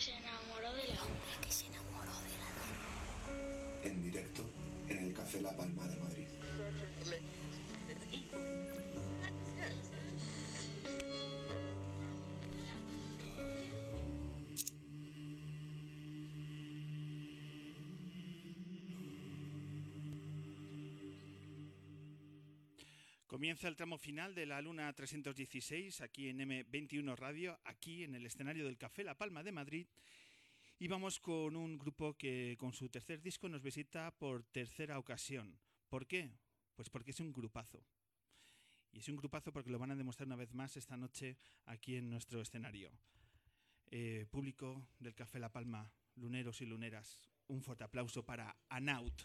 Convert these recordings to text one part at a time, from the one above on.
que se enamoró de la hombre que se enamoró de la En directo en el Café La Palma de Madrid. Comienza el tramo final de la Luna 316 aquí en M21 Radio, aquí en el escenario del Café La Palma de Madrid. Y vamos con un grupo que con su tercer disco nos visita por tercera ocasión. ¿Por qué? Pues porque es un grupazo. Y es un grupazo porque lo van a demostrar una vez más esta noche aquí en nuestro escenario. Eh, público del Café La Palma, luneros y luneras, un fuerte aplauso para Anaut.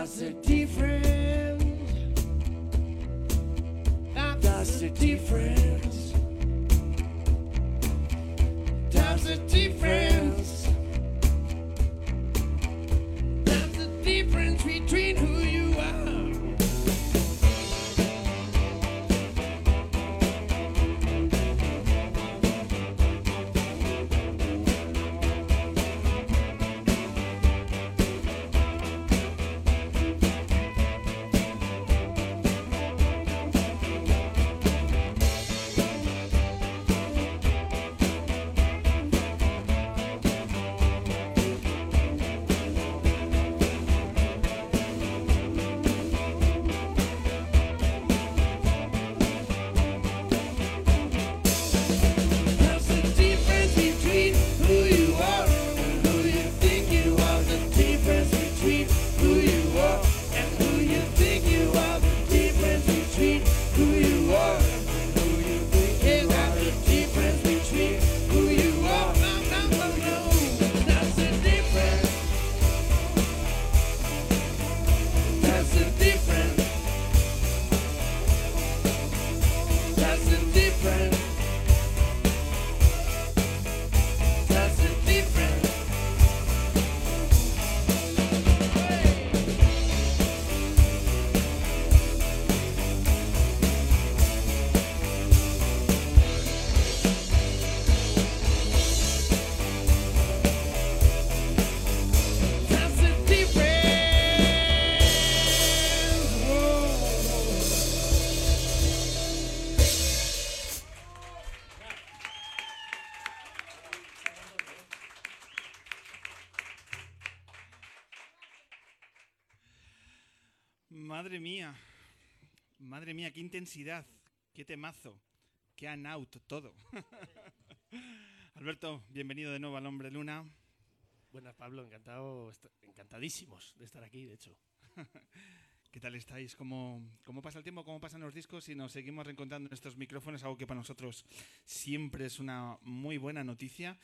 That's the difference. That's the difference. Madre mía, madre mía, qué intensidad, qué temazo, qué anaut, todo. Alberto, bienvenido de nuevo al Hombre Luna. Buenas, Pablo, encantado, encantadísimos de estar aquí, de hecho. ¿Qué tal estáis? ¿Cómo, ¿Cómo pasa el tiempo? ¿Cómo pasan los discos? Y nos seguimos reencontrando en estos micrófonos, algo que para nosotros siempre es una muy buena noticia.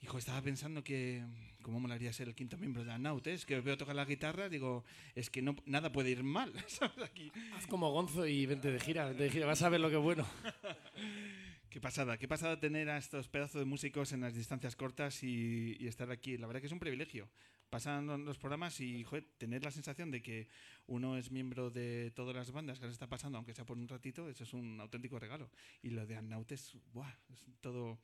Hijo, estaba pensando que cómo molaría ser el quinto miembro de Anaut, ¿eh? Es que veo tocar la guitarra, digo, es que no, nada puede ir mal, ¿sabes? Aquí. Haz como Gonzo y vente de gira, vente de gira, vas a ver lo que es bueno. Qué pasada, qué pasada tener a estos pedazos de músicos en las distancias cortas y, y estar aquí. La verdad que es un privilegio. Pasan los programas y joder, tener la sensación de que uno es miembro de todas las bandas que les está pasando, aunque sea por un ratito, eso es un auténtico regalo. Y lo de Annaut es, ¡buah! es todo,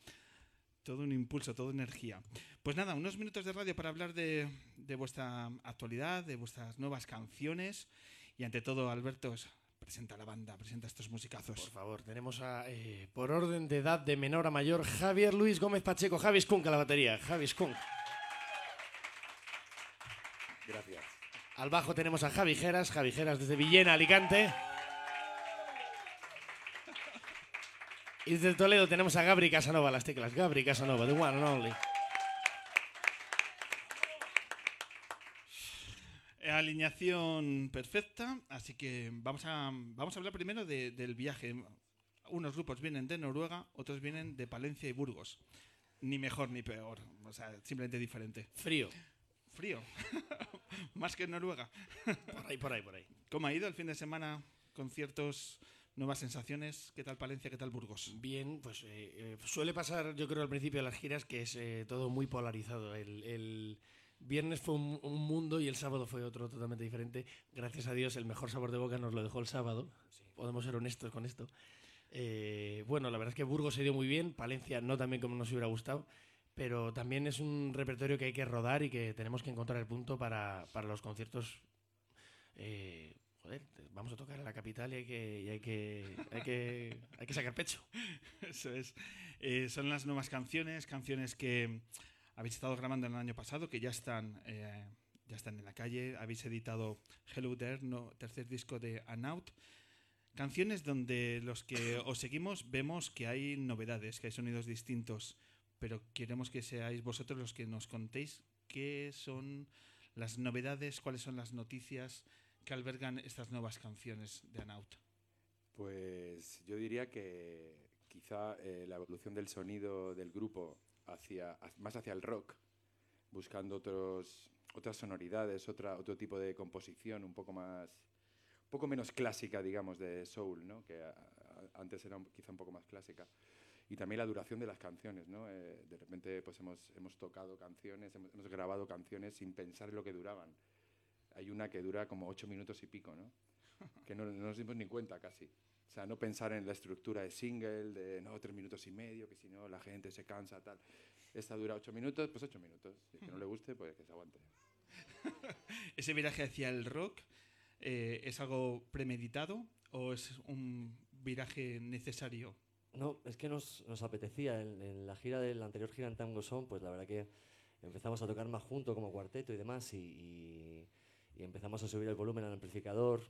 todo un impulso, toda energía. Pues nada, unos minutos de radio para hablar de, de vuestra actualidad, de vuestras nuevas canciones. Y ante todo, Alberto, presenta la banda, presenta estos musicazos. Por favor, tenemos a, eh, por orden de edad de menor a mayor, Javier Luis Gómez Pacheco, Javi Skunk a la batería, Javi Skunk. Gracias. Al bajo tenemos a Javi Geras, Javi Geras desde Villena, Alicante. Y desde Toledo tenemos a Gabri Casanova las teclas. Gabri Casanova, the one and only. Alineación perfecta, así que vamos a, vamos a hablar primero de- del viaje. Unos grupos vienen de Noruega, otros vienen de Palencia y Burgos. Ni mejor ni peor, o sea, simplemente diferente. Frío. Frío, más que en Noruega. Por ahí, por ahí, por ahí. ¿Cómo ha ido el fin de semana? Conciertos, nuevas sensaciones. ¿Qué tal Palencia? ¿Qué tal Burgos? Bien, pues eh, eh, suele pasar, yo creo, al principio de las giras que es eh, todo muy polarizado. El, el viernes fue un, un mundo y el sábado fue otro totalmente diferente. Gracias a Dios, el mejor sabor de boca nos lo dejó el sábado. Podemos ser honestos con esto. Eh, bueno, la verdad es que Burgos se dio muy bien, Palencia no también como nos hubiera gustado, pero también es un repertorio que hay que rodar y que tenemos que encontrar el punto para, para los conciertos. eh, joder, vamos a tocar en la capital y hay que, y hay que, hay que, hay que sacar pecho. Eso es. Eh, son las nuevas canciones, canciones que habéis estado grabando el año pasado, que ya están, eh, ya están en la calle. Habéis editado Hello There, no, tercer disco de Anaut. Canciones donde los que os seguimos vemos que hay novedades, que hay sonidos distintos, pero queremos que seáis vosotros los que nos contéis qué son las novedades, cuáles son las noticias que albergan estas nuevas canciones de Anaut. Pues yo diría que quizá eh, la evolución del sonido del grupo hacia, ha- más hacia el rock, buscando otros, otras sonoridades, otra, otro tipo de composición un poco más, poco menos clásica, digamos, de soul, ¿no? que antes era quizá un poco más clásica. Y también la duración de las canciones, ¿no? Eh, de repente pues hemos, hemos tocado canciones, hemos, hemos grabado canciones sin pensar en lo que duraban. Hay una que dura como ocho minutos y pico, ¿no? que no, no nos dimos ni cuenta casi. O sea, no pensar en la estructura de single, de no, tres minutos y medio, que si no la gente se cansa, tal. Esta dura ocho minutos, pues ocho minutos. Si es que no le guste, pues que se aguante. ¿Ese viraje hacia el rock eh, es algo premeditado o es un viraje necesario? No, es que nos, nos apetecía. En, en la gira de la anterior gira en Tango Son, pues la verdad que empezamos a tocar más junto como cuarteto y demás y, y- y empezamos a subir el volumen al amplificador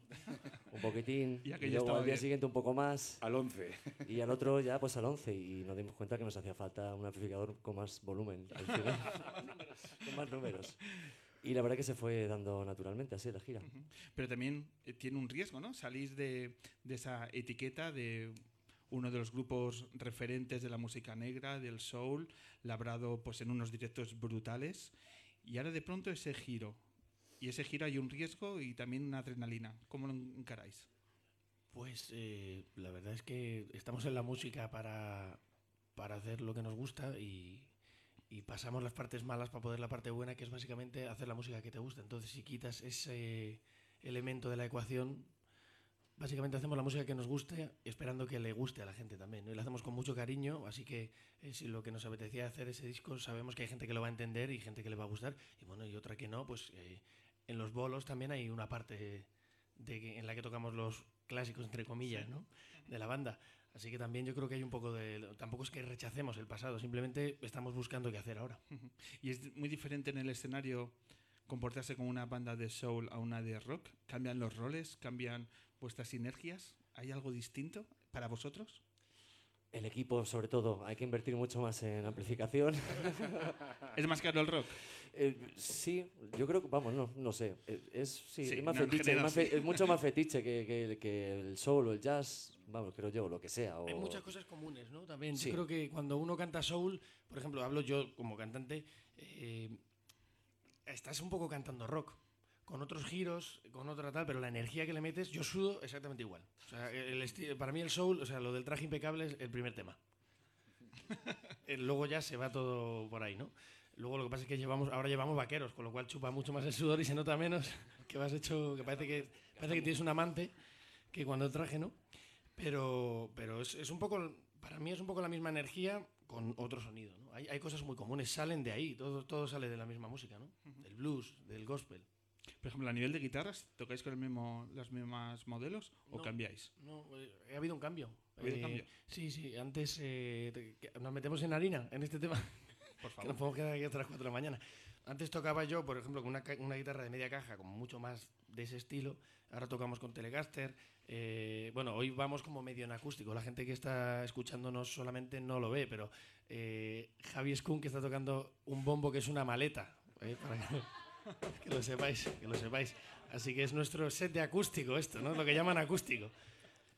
un poquitín Y y, luego al día bien. siguiente un poco más Al 11. y al otro ya pues al 11 y nos dimos cuenta que nos hacía falta un amplificador con más volumen al final, con más números. Y la verdad que se fue dando naturalmente así la gira. Pero también eh, tiene un riesgo, ¿no? Salís de, de esa etiqueta de uno de los grupos referentes de la música negra, del soul, labrado pues en unos directos brutales. Y ahora de pronto ese giro. Y ese giro hay un riesgo y también una adrenalina. ¿Cómo lo encaráis? Pues eh, la verdad es que estamos en la música para, para hacer lo que nos gusta y, pasamos las partes malas para poder la parte buena, que es básicamente hacer la música que te gusta. Entonces, si quitas ese elemento de la ecuación, básicamente hacemos la música que nos guste, esperando que le guste a la gente también. ¿no? Y la hacemos con mucho cariño, así que eh, si lo que nos apetecía hacer ese disco, sabemos que hay gente que lo va a entender y gente que le va a gustar, y bueno, y otra que no, pues eh, en los bolos también hay una parte de que- en la que tocamos los clásicos, entre comillas, ¿no? de la banda. Así que también yo creo que hay un poco de... Tampoco es que rechacemos el pasado, simplemente estamos buscando qué hacer ahora. Y es muy diferente en el escenario comportarse como una banda de soul a una de rock? ¿Cambian los roles? ¿Cambian vuestras sinergias? ¿Hay algo distinto para vosotros? El equipo, sobre todo, hay que invertir mucho más en amplificación. ¿Es más caro el rock? Eh, sí, yo creo que, vamos, no, no sé. Eh, Es, sí, Sí, es, más no, fetiche, es, general más sí. fe- es mucho más fetiche que, que- que el soul o el jazz, vamos, creo yo, lo que sea. O... Hay muchas cosas comunes, ¿no? También Sí. yo creo que cuando uno canta soul, por ejemplo, hablo yo como cantante, eh, estás un poco cantando rock, con otros giros, con otra tal, pero la energía que le metes, yo sudo exactamente igual. O sea, el para mí el soul, o sea, lo del traje impecable es el primer tema. Eh, Luego ya se va todo por ahí, ¿no? Luego lo que pasa es que llevamos, ahora llevamos vaqueros, con lo cual chupa mucho más el sudor y se nota menos que vas hecho, que parece que parece que tienes un amante que cuando el traje, ¿no? Pero, pero es, es un poco, para mí es un poco la misma energía con otro sonido, ¿no? Hay, hay cosas muy comunes, salen de ahí, todo, todo sale de la misma música, ¿no? Del blues, del gospel. Por ejemplo, a nivel de guitarras, ¿tocáis con el mismo, los mismos modelos o No. cambiáis? No, eh, ha habido un cambio. ¿Ha habido Eh, cambio? Sí, sí, antes eh, que- nos metemos en harina en este tema. Por Que favor. nos podemos quedar aquí hasta las 4 de la mañana. Antes tocaba yo, por ejemplo, con una, una guitarra de media caja, como mucho más de ese estilo. Ahora tocamos con Telecaster. Eh, bueno, hoy vamos como medio en acústico. La gente que está escuchándonos solamente no lo ve, pero eh, Javi Skun que está tocando un bombo que es una maleta. eh, para que, que lo sepáis, que lo sepáis. Así que es nuestro set de acústico esto, ¿no? Lo que llaman acústico.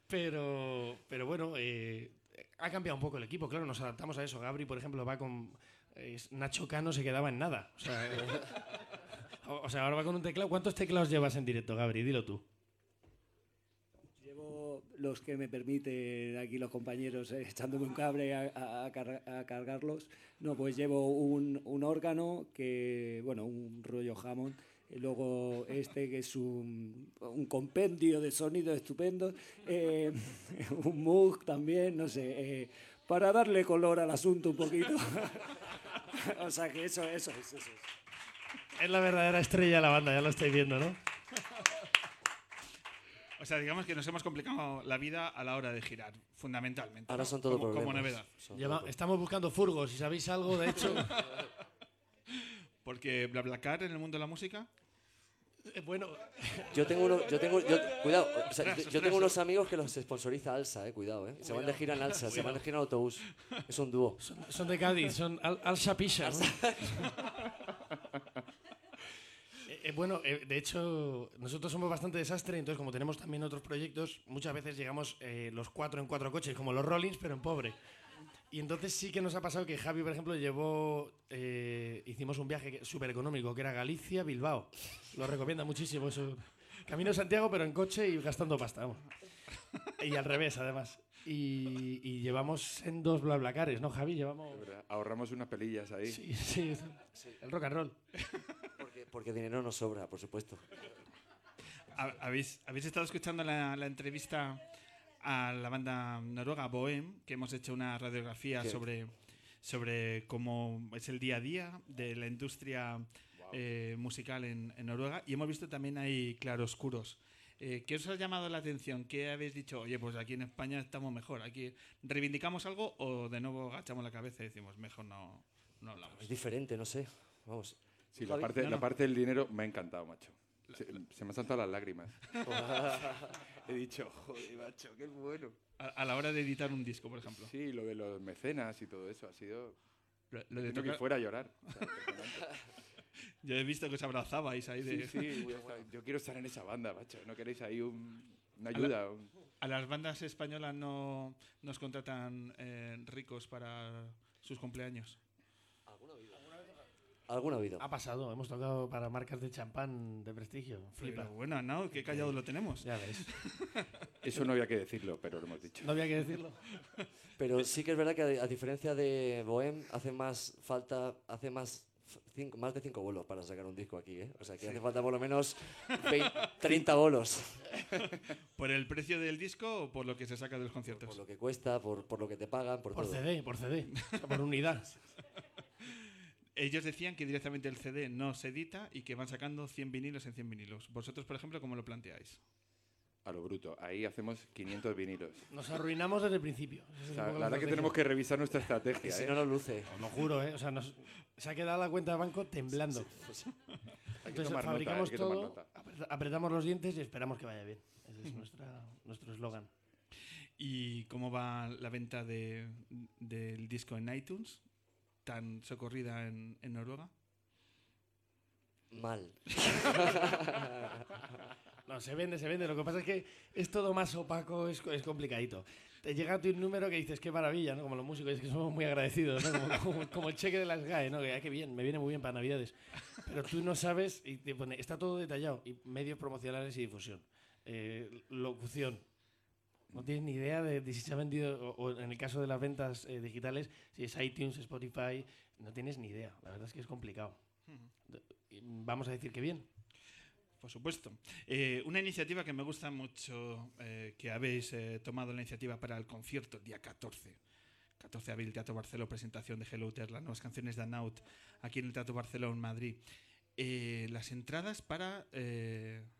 Pero, pero bueno, eh, ha cambiado un poco el equipo, claro, nos adaptamos a eso. Gabri, por ejemplo, va con. eh, Nacho Cano se quedaba en nada. O sea, o sea, ahora va con un teclado. ¿Cuántos teclados llevas en directo, Gabri? Dilo tú. Los que me permiten aquí los compañeros eh, echándome un cable a, a- a car- a cargarlos. No, pues llevo un, un órgano que, bueno, un rollo Hammond. y luego este que es un, un compendio de sonidos estupendos. eh, un Moog también, no sé. eh, para darle color al asunto un poquito. o sea que eso, eso es, eso es. Es la verdadera estrella de la banda, ya lo estáis viendo, ¿no? O sea, digamos que nos hemos complicado la vida a la hora de girar, fundamentalmente. Ahora ¿no? son todo como, como novedad. Son Lleva- todo- estamos buscando furgos, si sabéis algo, de hecho. Porque BlaBlaCar en el mundo de la música, eh, bueno, Yo tengo uno, yo tengo, yo, cuidado, o sea, yo- tengo unos amigos que los sponsoriza Alsa, eh, cuidado, eh. Se van de gira en Alsa, se van de gira en autobús. Es un dúo. son, son de Cádiz, son Al, Al Shapisha, ¿no? Eh, bueno, eh, de hecho, nosotros somos bastante desastre, entonces como tenemos también otros proyectos, muchas veces llegamos eh, los cuatro en cuatro coches, como los Rollins, pero en pobre. Y entonces sí que nos ha pasado que Javi, por ejemplo, llevó, eh, hicimos un viaje súper económico, que era Galicia-Bilbao. Lo recomienda muchísimo eso. Camino de Santiago, pero en coche y gastando pasta. vamos. Y al revés, además. Y, y llevamos en dos blablacares, ¿no, Javi? Llevamos... Ahorramos unas pelillas ahí. Sí, sí, el rock and roll. Porque, dinero nos sobra, por supuesto. ha- ¿habéis, habéis estado escuchando la, la entrevista a la banda noruega Bohem, que hemos hecho una radiografía Sí. sobre, sobre cómo es el día a día de la industria eh, musical en, en Noruega y hemos visto también ahí claroscuros. Eh, ¿Qué os ha llamado la atención? ¿Qué habéis dicho? Oye, pues aquí en España estamos mejor. ¿Aquí reivindicamos algo o de nuevo agachamos la cabeza y decimos, mejor no, no hablamos? Es diferente, no sé. Vamos. Sí, la parte, No, la parte del dinero me ha encantado, macho. Se, se me han saltado las lágrimas. He dicho, joder, macho, qué bueno. A, a la hora de editar un disco, por ejemplo. Sí, lo de los mecenas y todo eso ha sido. Lo- lo de Tengo que tocar- fuera a llorar. O sea. Yo he visto que os abrazabais ahí de... sí, sí, yo quiero estar en esa banda, macho. ¿No queréis ahí un- una ayuda? Un- A las bandas españolas no nos contratan eh, ricos para sus cumpleaños. Alguno ha habido. Ha pasado, hemos tocado para marcas de champán de prestigio. Flipa. Pero bueno, ¿no? Qué callado lo tenemos. Ya ves. Eso no había que decirlo, pero lo hemos dicho. No había que decirlo. Pero sí que es verdad que a, diferencia de Bohem, hace más falta, hace más cinco, más de cinco bolos para sacar un disco aquí, ¿eh? O sea, que hace falta por lo menos 20 30 bolos. ¿Por el precio del disco o por lo que se saca de los conciertos? Por lo que cuesta, por, por lo que te pagan, por, Por todo. CD, por CD. O sea, por unidad. Ellos decían que directamente el CD no se edita y que van sacando 100 vinilos en 100 vinilos. ¿Vosotros, por ejemplo, cómo lo planteáis? a lo bruto. Ahí hacemos 500 vinilos. Nos arruinamos desde el principio. O sea, la verdad que tenemos que revisar nuestra Y estrategia. si ¿eh? no, no luce. Os lo juro, ¿eh? O sea, nos- se ha quedado la cuenta de banco temblando. Hay que Entonces tomar nota, fabricamos hay que tomar todo, nota. apretamos los dientes y esperamos que vaya bien. Ese es nuestra, nuestro eslogan. ¿Y cómo va la venta de- del disco en iTunes? Tan socorrida en, en Noruega. Mal. No, se vende, se vende. Lo que pasa es que es todo más opaco, es, es complicadito. Te llega tu número que dices, qué maravilla, ¿no? Como los músicos, es que somos muy agradecidos, ¿no? Como, como- como el cheque de las GAE, ¿no? Que, ah, qué bien, me viene muy bien para Navidades. Pero tú no sabes, y te pone, está todo detallado, y medios promocionales y difusión. Eh, locución. No tienes ni idea de, de si se ha vendido, o, o en el caso de las ventas eh, digitales, si es iTunes, Spotify, no tienes ni idea. La verdad es que es complicado. Vamos a decir que bien. Por supuesto. Eh, una iniciativa que me gusta mucho, eh, que habéis tomado la iniciativa para el concierto, el día 14. 14 de abril, Teatro Barceló, presentación de Hello Ter, las nuevas canciones de Anaut, aquí en el Teatro Barceló, en Madrid. Las entradas para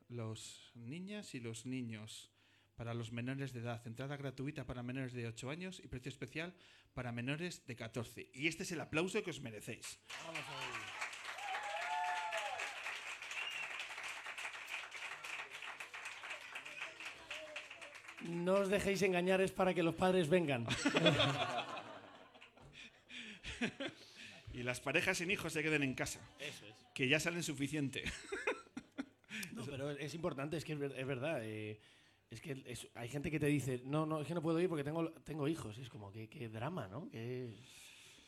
los niñas y los niños, para los menores de edad. Entrada gratuita para menores de 8 años y precio especial para menores de 14. Y este es el aplauso que os merecéis. No os dejéis engañar, es para que los padres vengan. Y las parejas sin hijos se queden en casa. Que ya salen suficiente. No, pero es importante, es que es, es verdad. eh, es que hay gente que te dice, no, no, es que no puedo ir porque tengo, tengo hijos. Y es como, qué, qué drama, ¿no? Qué,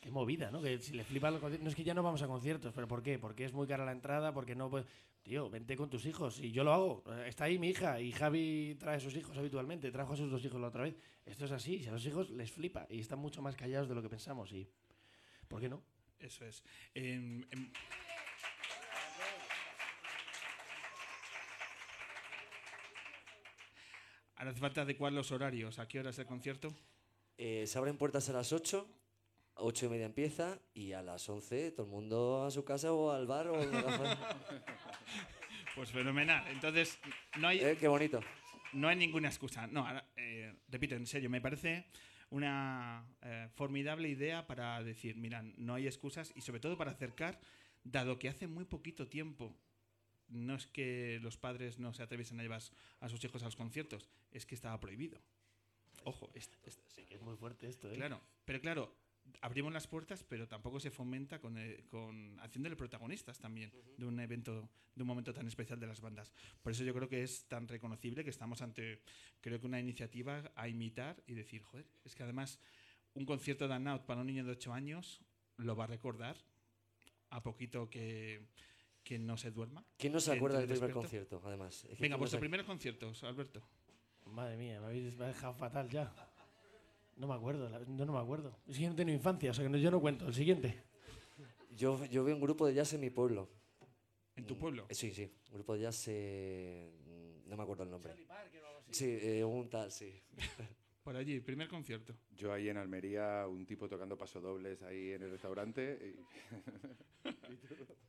qué movida, ¿no? Que si le flipan los. No es que ya no vamos a conciertos, pero ¿por qué? Porque es muy cara la entrada, porque no puedes. Tío, vente con tus hijos. Y yo lo hago. Eh, Está ahí mi hija y Javi trae a sus hijos habitualmente. Trajo a sus dos hijos la otra vez. Esto es así. Si a los hijos les flipa y están mucho más callados de lo que pensamos. Y, ¿Por qué no? Eso es. En- en- Ahora hace falta adecuar los horarios. ¿A qué hora es el concierto? Eh, se abren puertas a las 8, a 8 y media empieza y a las 11 todo el mundo a su casa o al bar o. Pues fenomenal. Entonces, no hay, Eh, Qué bonito. no hay ninguna excusa. No, ahora, eh, repito, en serio, me parece una formidable idea para decir, mira, no hay excusas y sobre todo para acercar, dado que hace muy poquito tiempo, no es que los padres no se atreviesen a llevar a sus hijos a los conciertos, es que estaba prohibido. Ojo, es- es- Sí, que es muy fuerte esto, ¿eh? claro, pero claro, abrimos las puertas, pero tampoco se fomenta con, eh, con haciéndole protagonistas también de un evento, de un momento tan especial de las bandas. Por eso yo creo que es tan reconocible que estamos ante, creo que una iniciativa a imitar y decir, joder, es que además un concierto de Out para un niño de 8 años lo va a recordar a poquito que, que no se duerma. ¿Quién no se acuerda del primer concierto, además? Es que Venga, ¿quién no vuestros primeros conciertos, Alberto. Madre mía, me habéis me ha dejado fatal ya. No me acuerdo, la- yo no me acuerdo. Es que yo no tengo infancia, o sea que no- yo no cuento. El siguiente. Yo, yo vi un grupo de jazz en mi pueblo. ¿En tu Mm, pueblo? eh, Sí, sí. Un grupo de jazz. eh, no me acuerdo el nombre. Sí, eh, un tal, sí. Por allí, primer concierto. Yo ahí en Almería, un tipo tocando pasodobles ahí en el restaurante. y-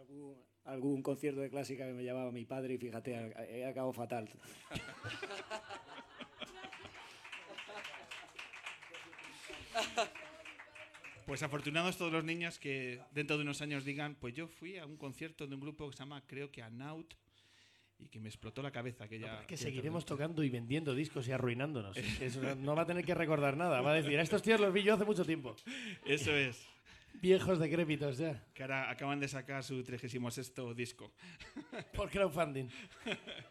algún, algún concierto de clásica que me llevaba mi padre y fíjate, he acabado fatal. Pues afortunados todos los niños que dentro de unos años digan, pues yo fui a un concierto de un grupo que se llama, creo que Anaut, y que me explotó la cabeza. Que No, ya, pero es que seguiremos tocando y vendiendo discos y arruinándonos. Eso no va a tener que recordar nada. Va a decir, a estos tíos los vi yo hace mucho tiempo. Eso es. Viejos decrépitos ya. Que ahora acaban de sacar su 36 disco. Por crowdfunding.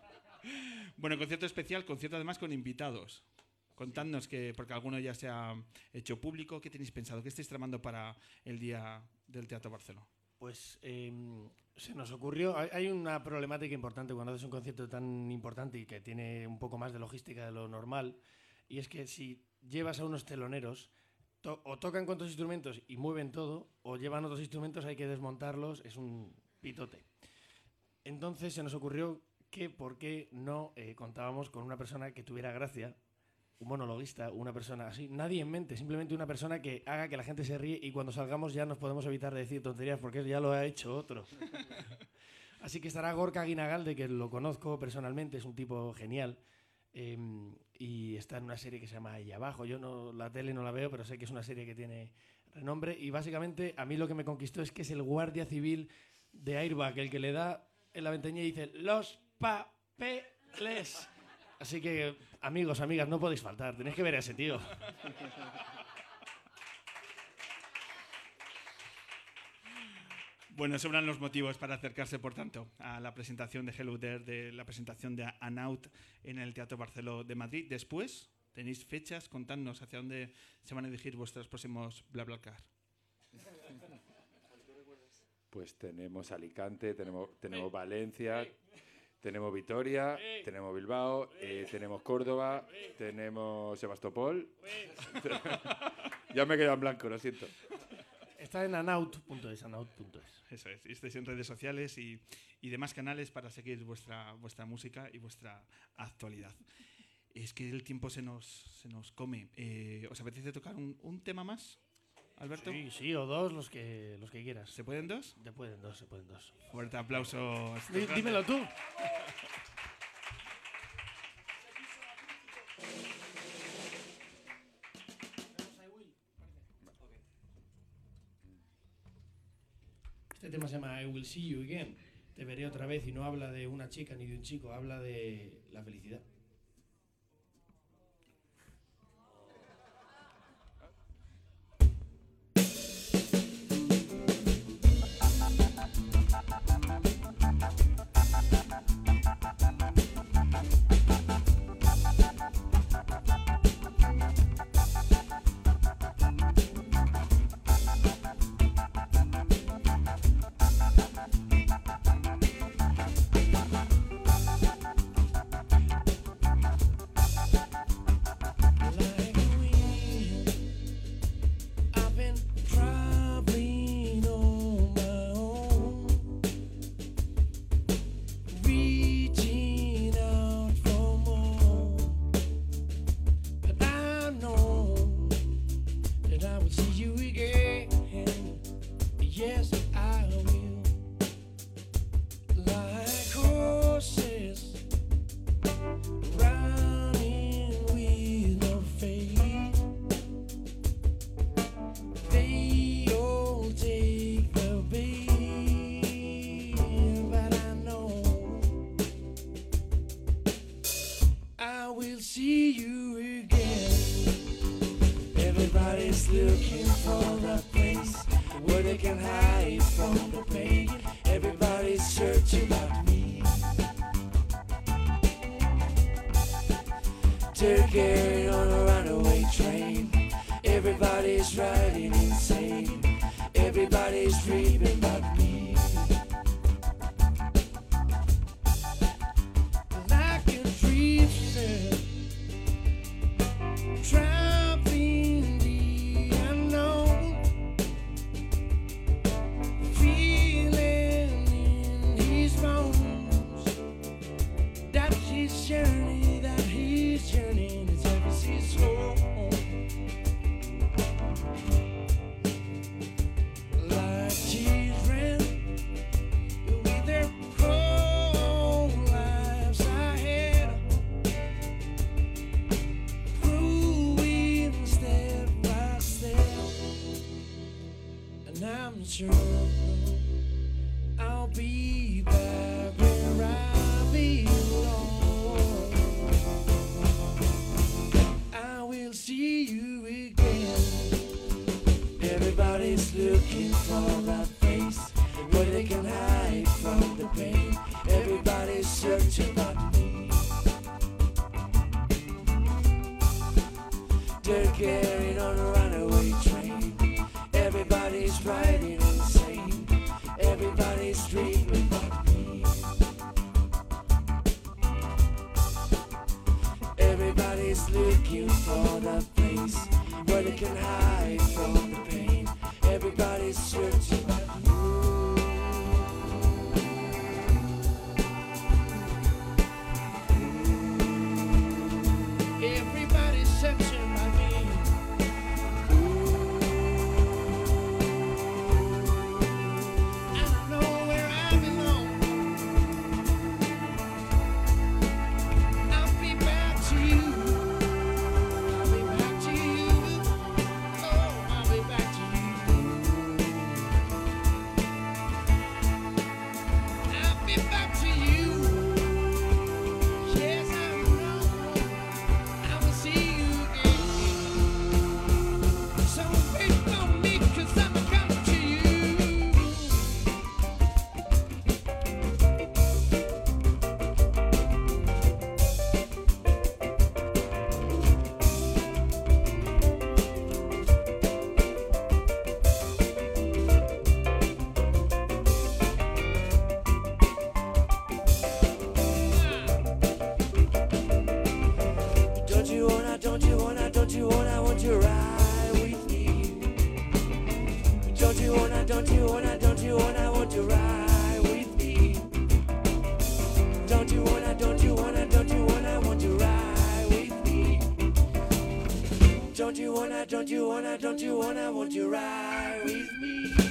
Bueno, concierto especial, concierto además con invitados. Contadnos que, porque alguno ya se ha hecho público, ¿qué tenéis pensado? ¿Qué estáis tramando para el día del Teatro Barceló? Pues em, se nos ocurrió, hay, hay una problemática importante cuando haces un concierto tan importante y que tiene un poco más de logística de lo normal, y es que si llevas a unos teloneros, to- o tocan con otros instrumentos y mueven todo, o llevan otros instrumentos, hay que desmontarlos, es un pitote. Entonces se nos ocurrió que por qué no eh, contábamos con una persona que tuviera gracia, un monologuista, una persona así, nadie en mente, simplemente una persona que haga que la gente se ríe y cuando salgamos ya nos podemos evitar de decir tonterías porque ya lo ha hecho otro. Así que estará Gorka Guinagalde, que lo conozco personalmente, es un tipo genial. Eh, y está en una serie que se llama Ahí Abajo. Yo no la tele no la veo, pero sé que es una serie que tiene renombre. Y básicamente a mí lo que me conquistó es que es el guardia civil de Airbag, el que le da en la ventanilla y dice los papeles. Así que, amigos, amigas, no podéis faltar. Tenéis que ver a ese tío. Bueno, sobran los motivos para acercarse, por tanto, a la presentación de Hello There, de la presentación de Anaut en el Teatro Barceló de Madrid. Después, tenéis fechas, contadnos hacia dónde se van a dirigir vuestros próximos BlaBlaCar. Pues tenemos Alicante, tenemos, tenemos Valencia, tenemos Vitoria, tenemos Bilbao, eh, tenemos Córdoba, tenemos Sebastopol. ya me he quedado en blanco, lo siento. Está en anaut.es, anaut.es. Eso es, y estáis en redes sociales y, y demás canales para seguir vuestra, vuestra música y vuestra actualidad. Es que el tiempo se nos, se nos come. Eh, ¿Os apetece tocar un, un tema más, Alberto? Sí, sí, o dos, los que, los que quieras. ¿Se pueden dos? Se pueden dos, se pueden dos. Fuerte aplauso. grandes. dímelo tú. Tema se llama I Will See You Again. Te veré otra vez y no habla de una chica ni de un chico, habla de la felicidad. Journey, Don't you wanna, don't you wanna, don't you wanna, want to ride with me? Don't you wanna, don't you wanna, don't you wanna, want to ride with me? Don't you wanna, don't you wanna, don't you wanna, want to ride with me?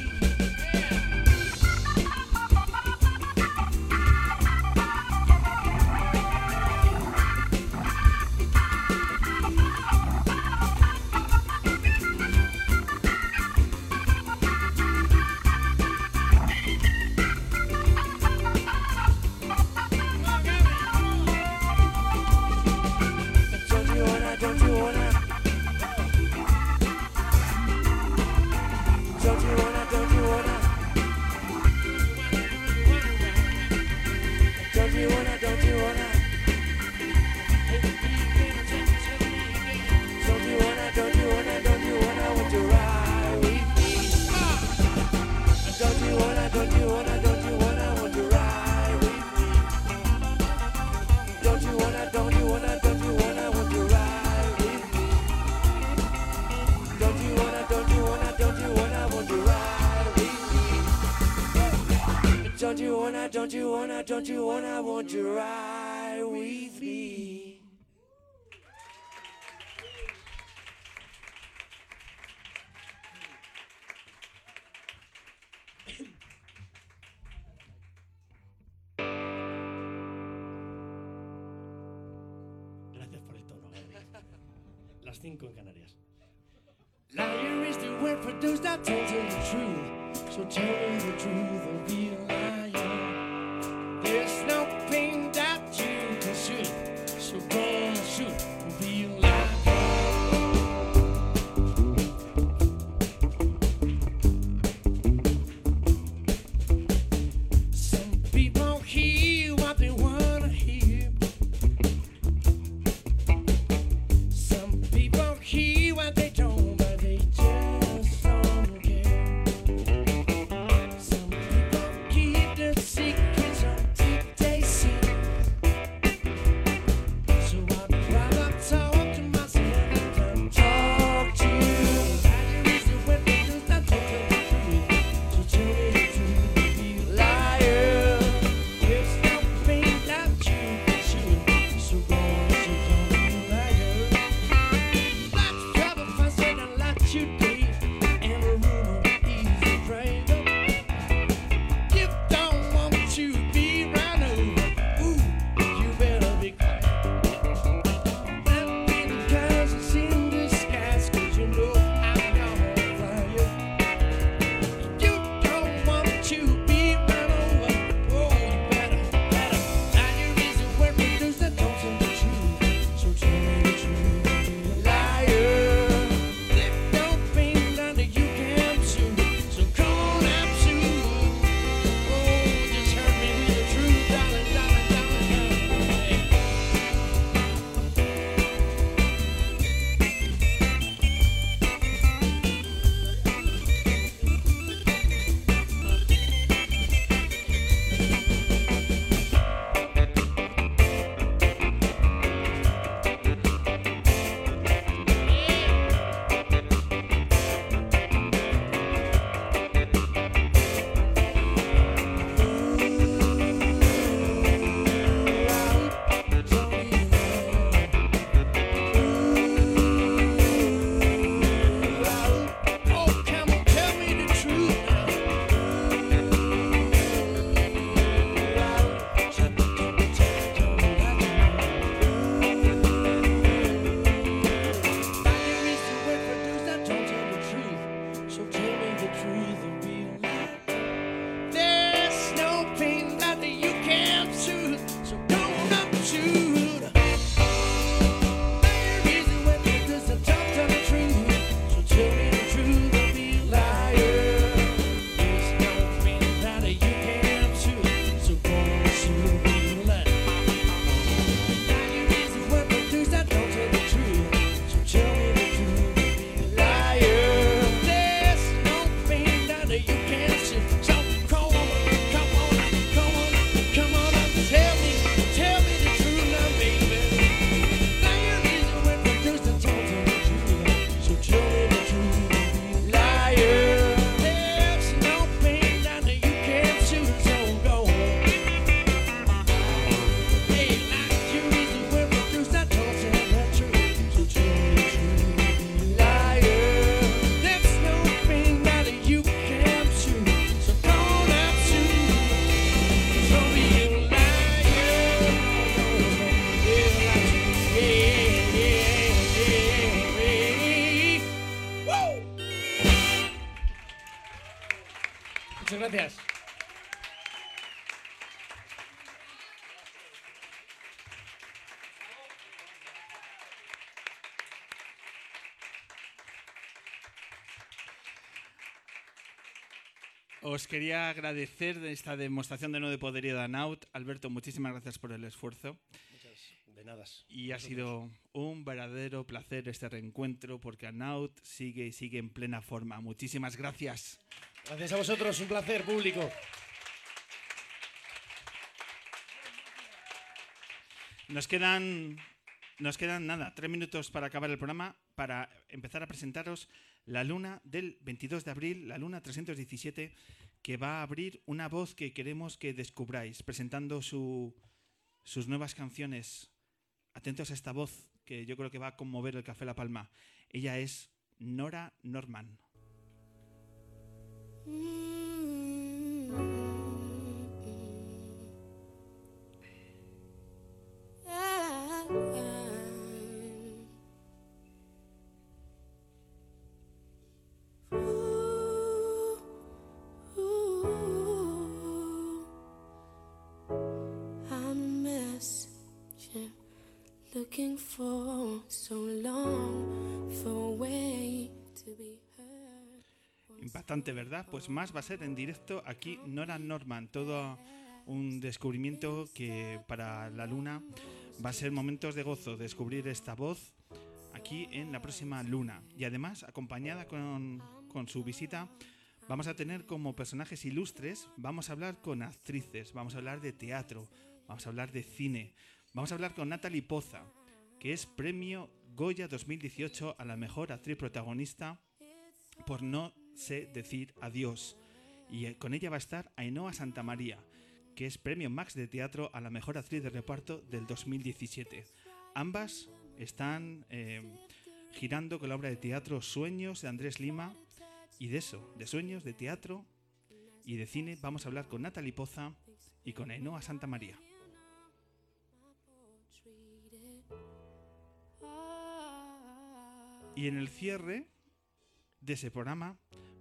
don't you wanna, don't you wanna, don't you wanna, won't you ride with me? Quería agradecer de esta demostración de no de poderío de Anaut. Alberto, muchísimas gracias por el esfuerzo. De nada. Y ha sido un verdadero placer este reencuentro porque Anaut sigue y sigue en plena forma. Muchísimas gracias. Gracias a vosotros, un placer, público. Nos quedan, nos quedan nada, tres minutos para acabar el programa, para empezar a presentaros la luna del 22 de abril, la luna 317, que va a abrir una voz que queremos que descubráis, presentando su- sus nuevas canciones. Atentos a esta voz, que yo creo que va a conmover el Café La Palma. Ella es Nora Norman. I'm Impactante, ¿verdad? Pues más va a ser en directo aquí Nora Norman. Todo un descubrimiento que para la luna va a ser momentos de gozo descubrir esta voz aquí en la próxima luna. Y además, acompañada con, con su visita, vamos a tener como personajes ilustres, vamos a hablar con actrices, vamos a hablar de teatro, vamos a hablar de cine, vamos a hablar con Natalie Poza, que es premio Goya 2018 a la mejor actriz protagonista por no sé decir adiós. Y eh, con ella va a estar Ainhoa Santamaría, que es premio Max de teatro a la mejor actriz de reparto del 2017. Ambas están eh, girando con la obra de teatro Sueños de Andrés Lima. Y de eso, de sueños, de teatro y de cine, vamos a hablar con Natalie Poza y con Ainhoa Santamaría. Y en el cierre de ese programa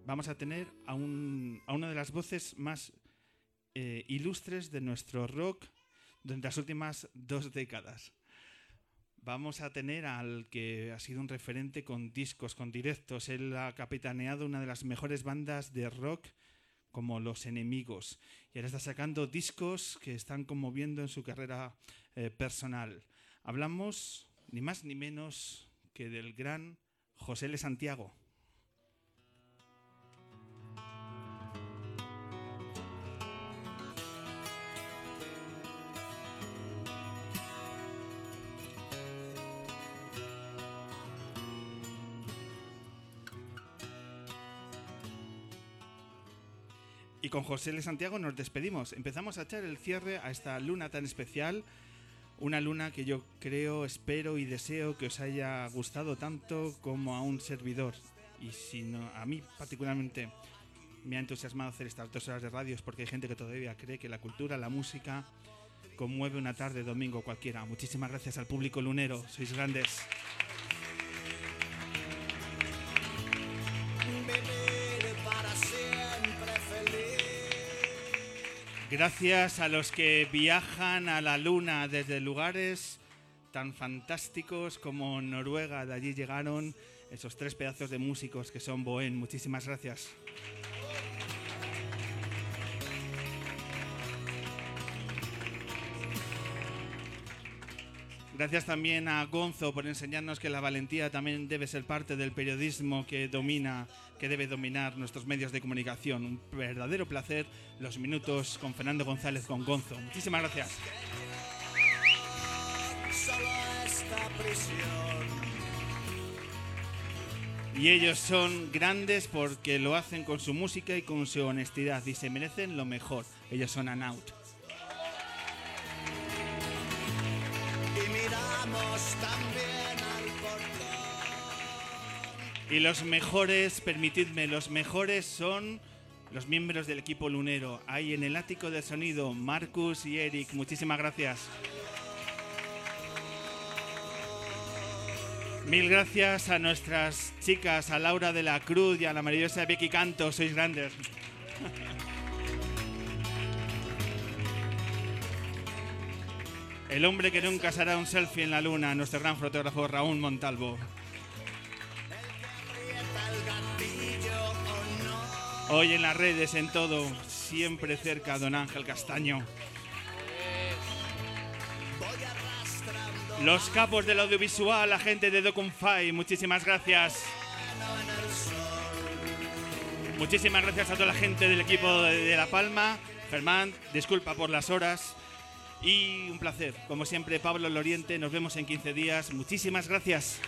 vamos a tener a, un- a una de las voces más eh, ilustres de nuestro rock durante las últimas dos décadas. Vamos a tener al que ha sido un referente con discos, con directos. Él ha capitaneado una de las mejores bandas de rock como Los Enemigos. Y ahora está sacando discos que están conmoviendo en su carrera eh, personal. Hablamos ni más ni menos que del gran José L. Santiago. Y con José L. Santiago nos despedimos. Empezamos a echar el cierre a esta luna tan especial. Una luna que yo creo, espero y deseo que os haya gustado tanto como a un servidor. Y si no, a mí particularmente me ha entusiasmado hacer estas dos horas de radio es porque hay gente que todavía cree que la cultura, la música, conmueve una tarde domingo cualquiera. Muchísimas gracias al público lunero. Sois grandes. Gracias a los que viajan a la luna desde lugares tan fantásticos como Noruega. De allí llegaron esos tres pedazos de músicos que son Bohen. Muchísimas gracias. Gracias también a Gonzo por enseñarnos que la valentía también debe ser parte del periodismo que domina, que debe dominar nuestros medios de comunicación. Un verdadero placer los minutos con Fernando González con Gonzo. Muchísimas gracias. Y ellos son grandes porque lo hacen con su música y con su honestidad y se merecen lo mejor. Ellos son Anaut. Y miramos también Y los mejores, permitidme, los mejores son los miembros del equipo lunero. Ahí en el ático del sonido, Marcus y Eric. Muchísimas gracias. Mil gracias a nuestras chicas, a Laura de la Cruz y a la maravillosa Becky Canto. Sois grandes. El hombre que nunca se hará un selfie en la luna, nuestro gran fotógrafo Raúl Montalvo. Hoy en las redes, en todo, siempre cerca don Ángel Castaño. Los capos del audiovisual, la gente de Documfy, muchísimas gracias. Muchísimas gracias a toda la gente del equipo de, La Palma. Germán, disculpa por las horas. Y un placer, como siempre, Pablo Loriente. Nos vemos en 15 días. Muchísimas gracias.